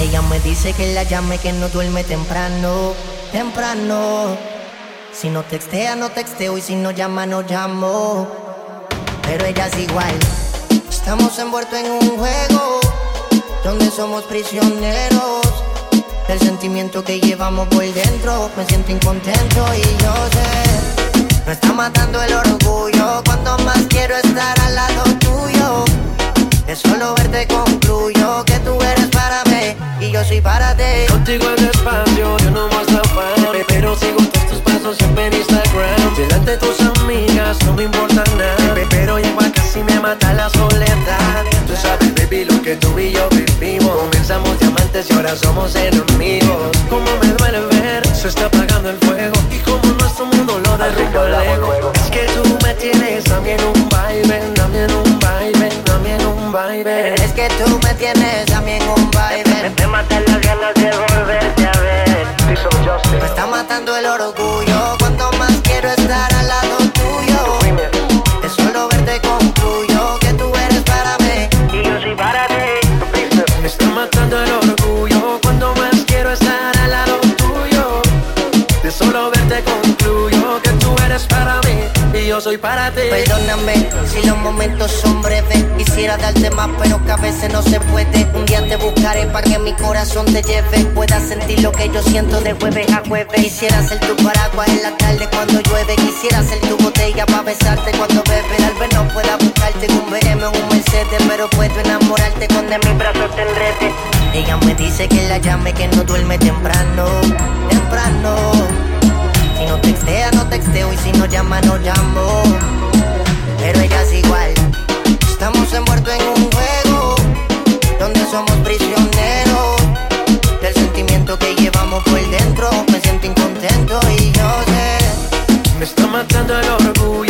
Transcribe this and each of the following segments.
Ella me dice que la llame, que no duerme temprano, temprano. Si no textea, no texteo y si no llama, no llamo. Pero ella es igual. Estamos envueltos en un juego donde somos prisioneros del sentimiento que llevamos por dentro. Me siento incontento y yo sé, me está matando el orgullo cuando más quiero estar al lado tuyo. De solo verte concluyo que tú eres para mí y yo soy para ti. Contigo en despacio, yo no más la pero sigo todos tus pasos siempre en Instagram. Delante de tus amigas no me importa nada, pero igual casi me mata la soledad. Tú sabes, baby, lo que tú y yo vivimos. Comenzamos diamantes y ahora somos enemigos. Como me duele ver, se está apagando el fuego y como nuestro mundo lo derrumba luego. Es que tú me tienes también un baile, también un un baile. Es que tú me tienes también un baile. Me matan las ganas de volverte a ver. Me está matando el orgullo cuando más quiero estar al lado tuyo. Es solo verte concluyo que tú eres para mí y yo soy para ti. Me está matando el orgullo soy para ti. Perdóname si los momentos son breves. Quisiera darte más, pero que a veces no se puede. Un día te buscaré para que mi corazón te lleve. Puedas sentir lo que yo siento de jueves a jueves. Quisiera ser tu paraguas en la tarde cuando llueve. Quisiera ser tu botella para besarte cuando bebes. Tal vez no pueda buscarte un BM o un Mercedes, pero puedo enamorarte cuando en mis brazos te enrede. Ella me dice que la llame, que no duerme temprano, temprano. Si no textea, no texteo y si no llama, no llamo. Pero ella es igual. Estamos envueltos en un juego donde somos prisioneros del sentimiento que llevamos por dentro. Me siento incontento y yo sé. Me está matando el orgullo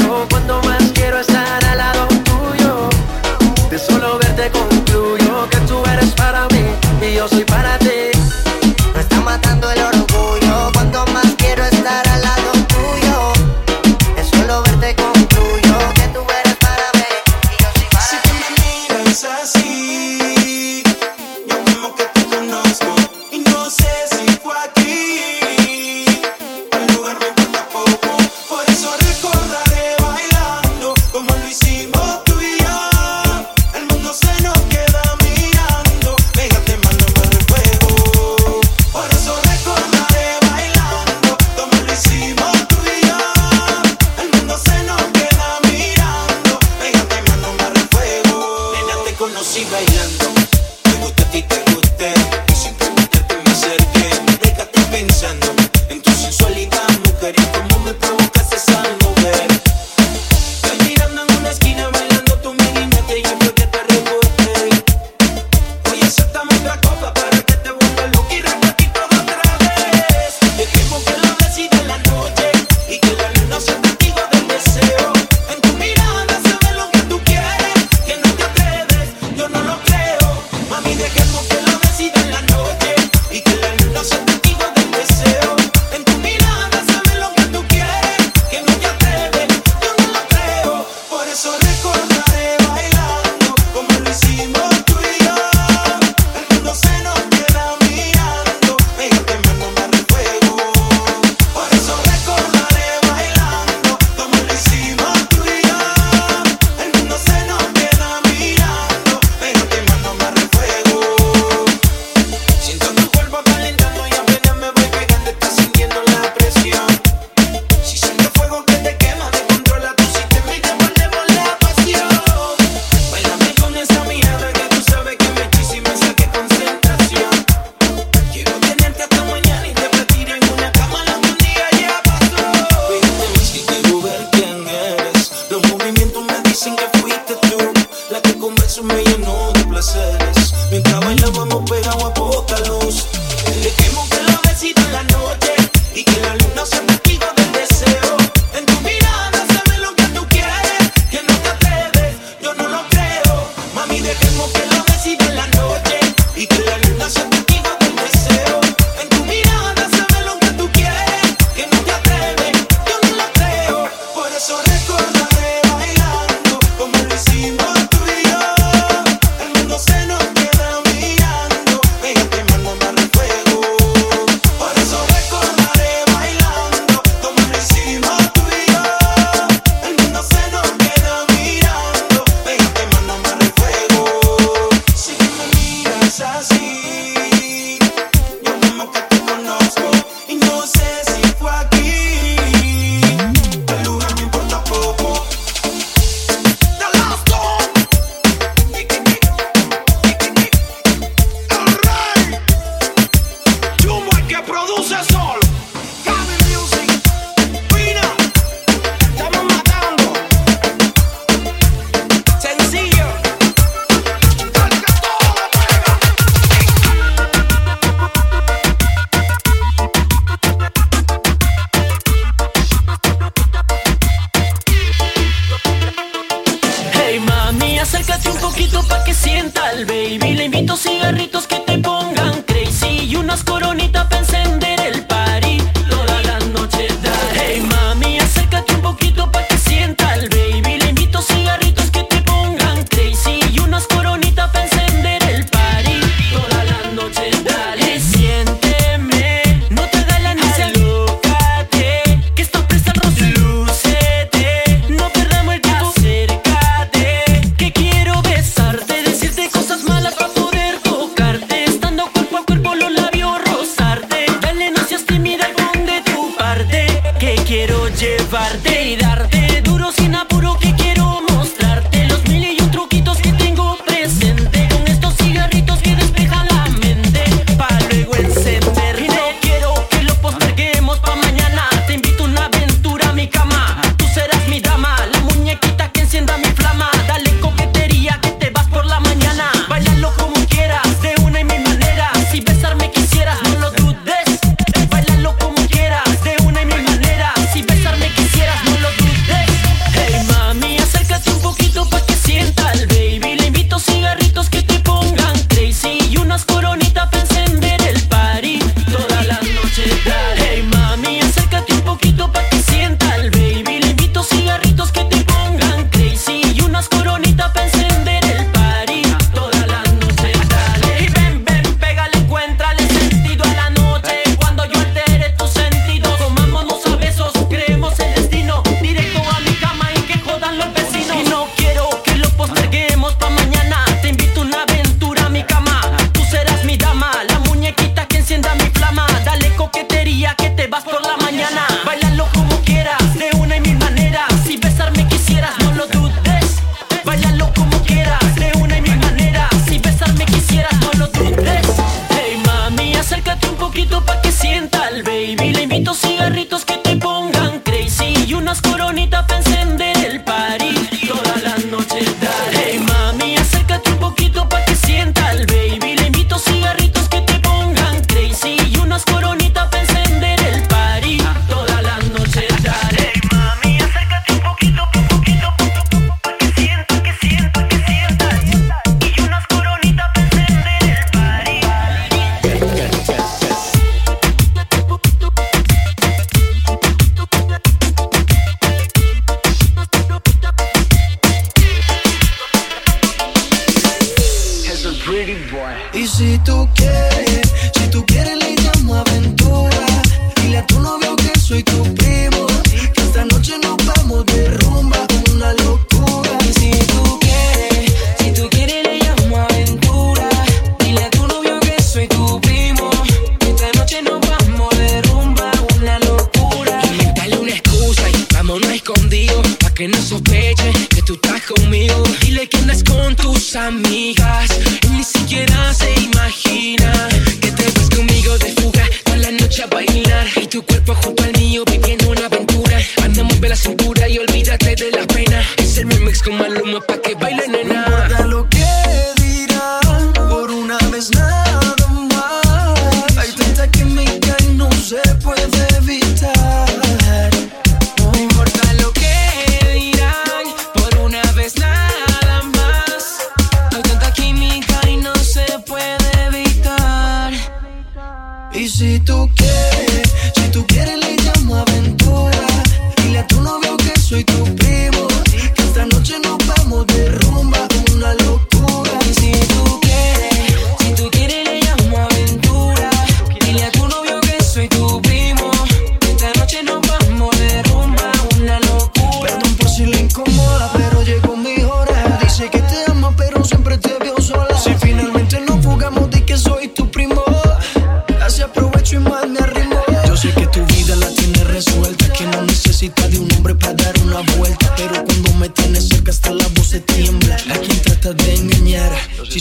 mío viviendo una aventura. Anda, mueve la cintura y olvídate de la pena. Es el remix con Maluma pa' que bailen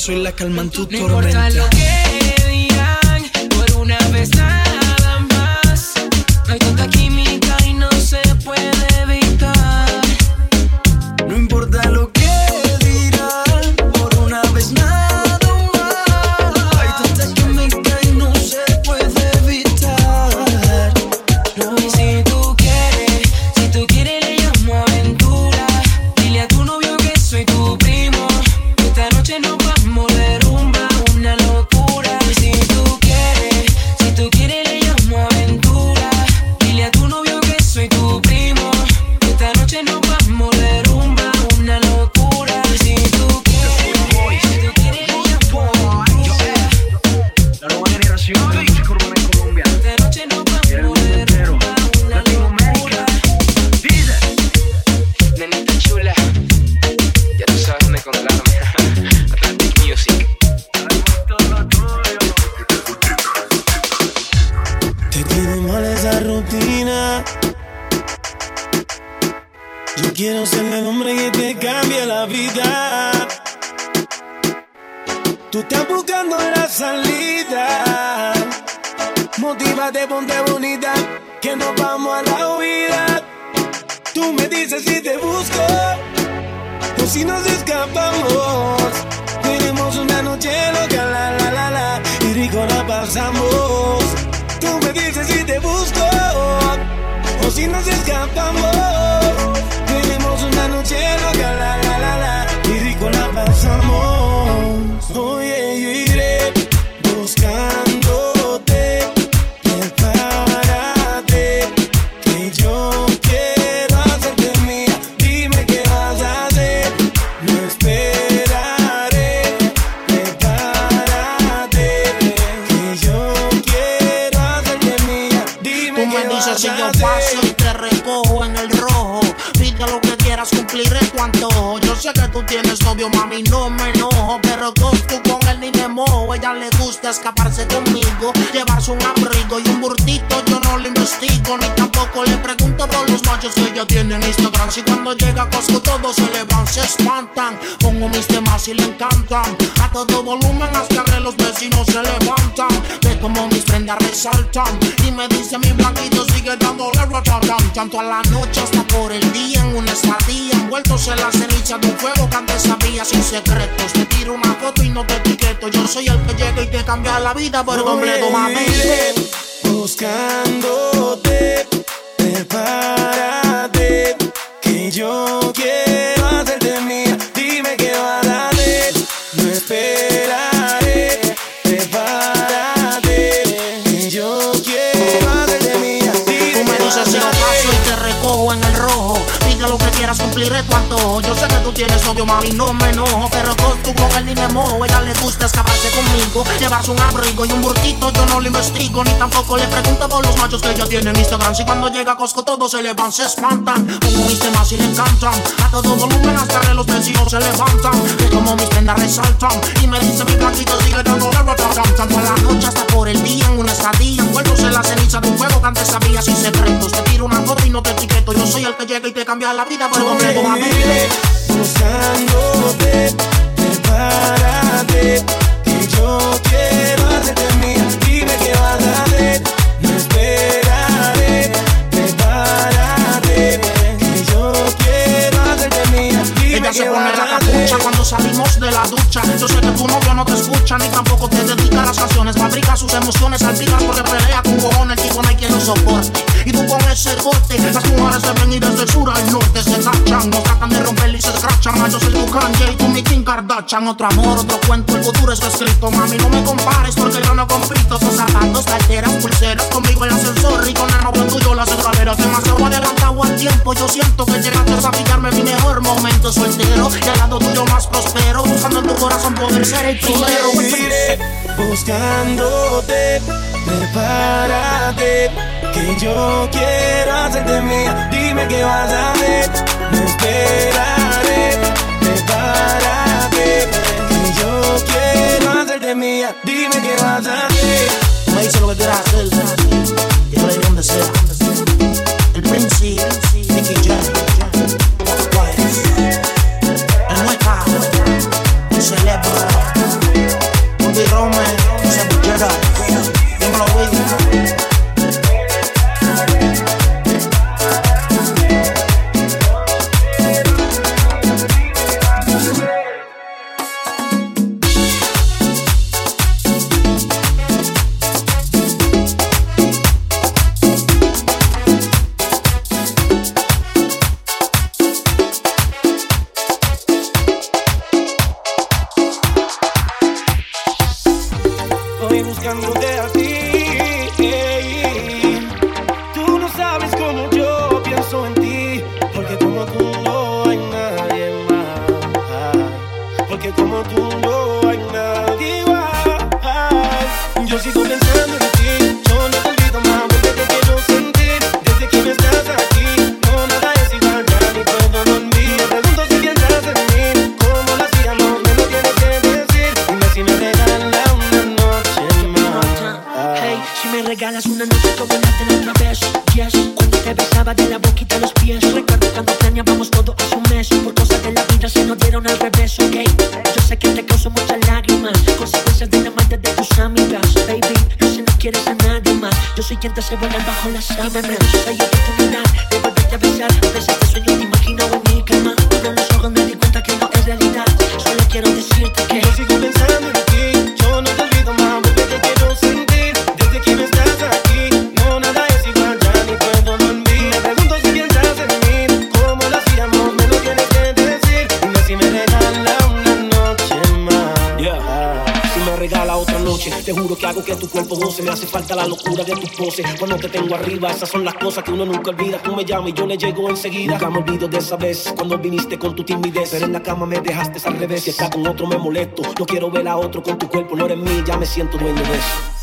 soy la calma en tu no. Importa lo que Vas si yo paso y te recojo en el rojo. Pide lo que quieras, cumpliré tu antojo. Yo sé que tú tienes novio, mami, no me enojo. Pero con él ni mojo. Ella le gusta escaparse conmigo, llevarse un abrigo y un burtito. Yo no le investigo, ni tampoco le pregunto por los machos que ella tiene en Instagram. Si cuando llega a Costco todos se le van, se espantan. Pongo mis temas y le encantan. A todo volumen hasta que los vecinos se levantan. Ve como mis prendas resaltan. Y me dice mi blanquito sigue dándole ratatán. Tanto a la noche hasta por el día en una estadía. Envueltos en la ceniza de un fuego que antes sabía sin secretos. Te tiro una foto y no te etiqueto. Yo soy el que llega y te cambia la vida por completo, mami. Buscándote, prepárate, que yo quiero cumpliré tu antojo. Yo sé que tú tienes novio, mami, no me enojo. Pero tú con él ni me mojo. Ella le gusta escaparse conmigo, llevarse un abrigo y un burtito. Yo no le investigo, ni tampoco le pregunto por los machos que ella tiene en Instagram. Si cuando llega a Costco todos se le van, se espantan. Pongo mis temas y le encantan. A todo volumen hasta que los vecinos se levantan. Ve como mis prendas resaltan. Y me dice mi blanquito sigue dándole ratatán. Tanto a la noche hasta por el día que llega y te cambia la vida por completo. Iré escucha, ni tampoco te dedica las canciones. Fabrica sus emociones, salpicas porque pelea con cojones. El tipo no hay quien lo soporte. Y tú con ese corte, las mujeres se ven y desde el sur al norte se tachan. No tratan de romper y se escrachan. Ay, Yo soy tu y tú mi Kim Kardashian. Otro amor, otro cuento, el futuro está escrito. Mami, no me compares porque yo no compito. Son zapatos, carteras, pulseras, conmigo el ascensor y con el novio tuyo las escaleras. Demasiado adelantado al tiempo, yo siento que llegaste a pillarme mi mejor momento soltero. Y al lado tuyo más prospero, buscando en tu corazón poder ser el primero. Iré buscándote, prepárate, que yo quiero hacerte mía. Dime qué vas a hacer, no esperaré. Prepárate, que yo quiero hacerte mía. Dime qué vas a hacer. Me dices lo que quieras hacer, yo le digo donde sea. El Prince, Nicky Jam, Wise, el Mueca, el Celebro, y Roman. Te juro que hago que tu cuerpo goce. Me hace falta la locura de tus poses. Cuando te tengo arriba, esas son las cosas que uno nunca olvida. Tú me llamas y yo le llego enseguida. Nunca me olvido de esa vez cuando viniste con tu timidez. Pero en la cama me dejaste al revés. Si está con otro, me molesto. No quiero ver a otro con tu cuerpo, no eres mí, ya me siento dueño de eso.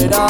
Y verás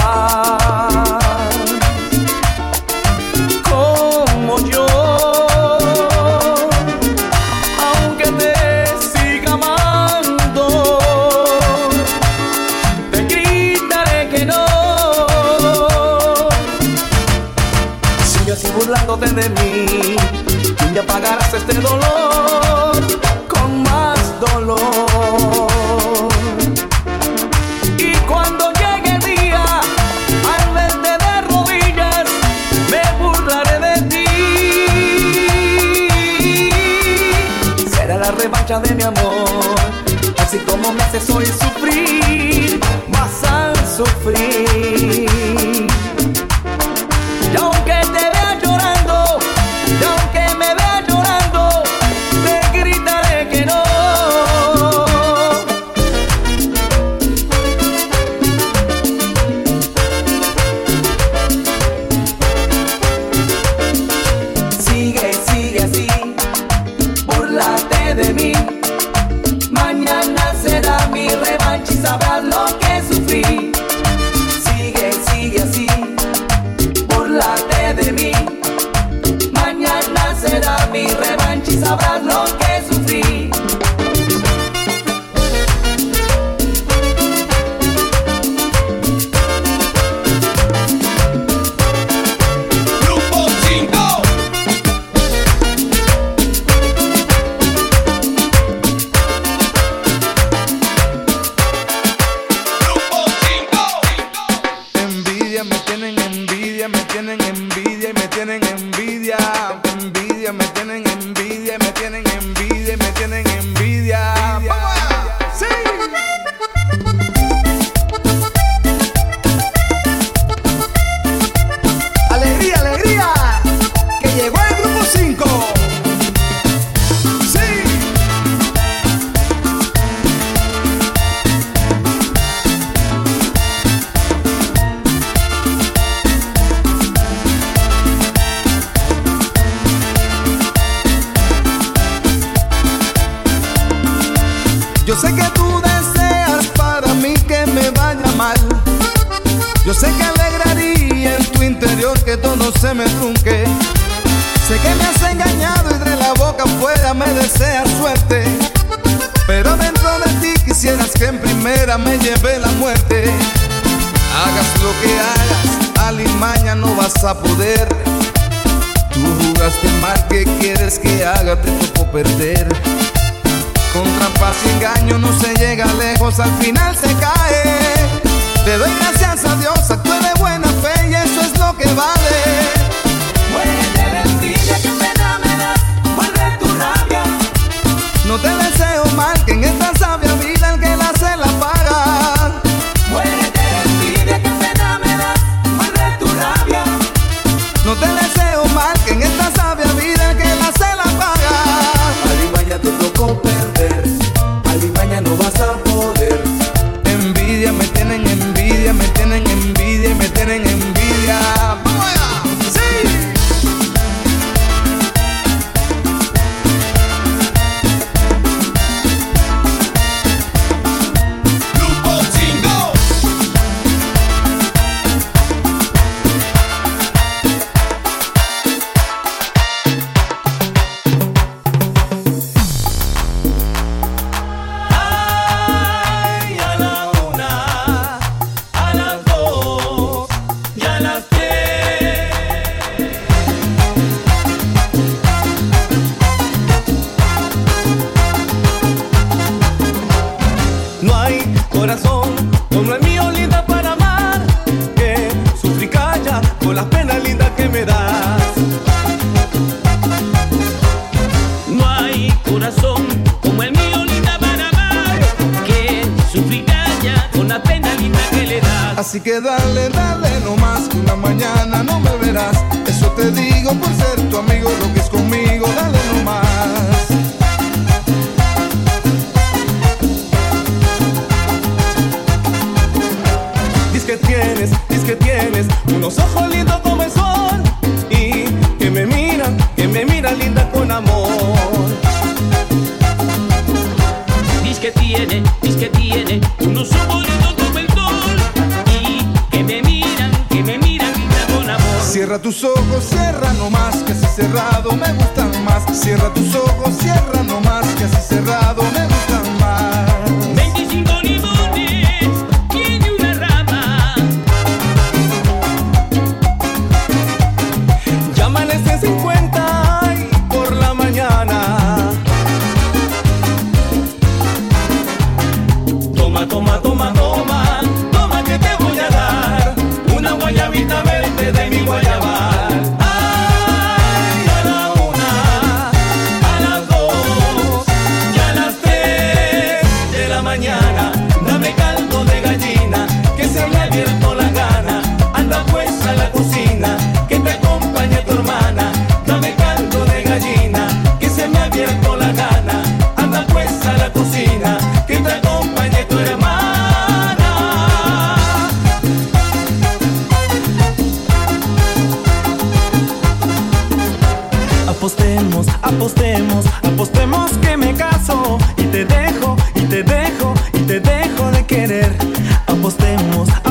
Apostemos,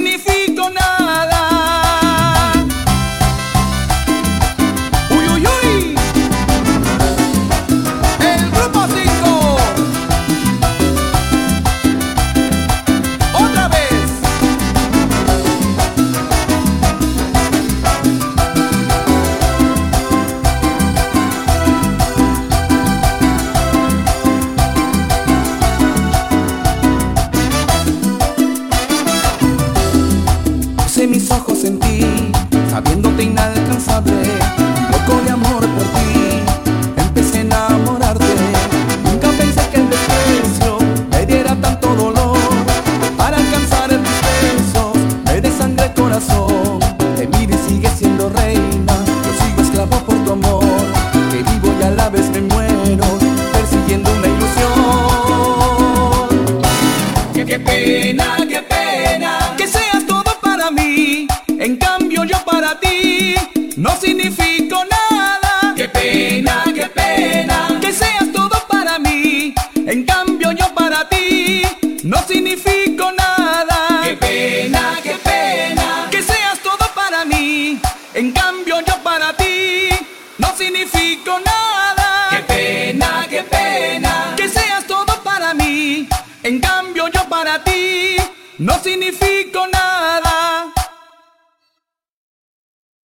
no significo nada.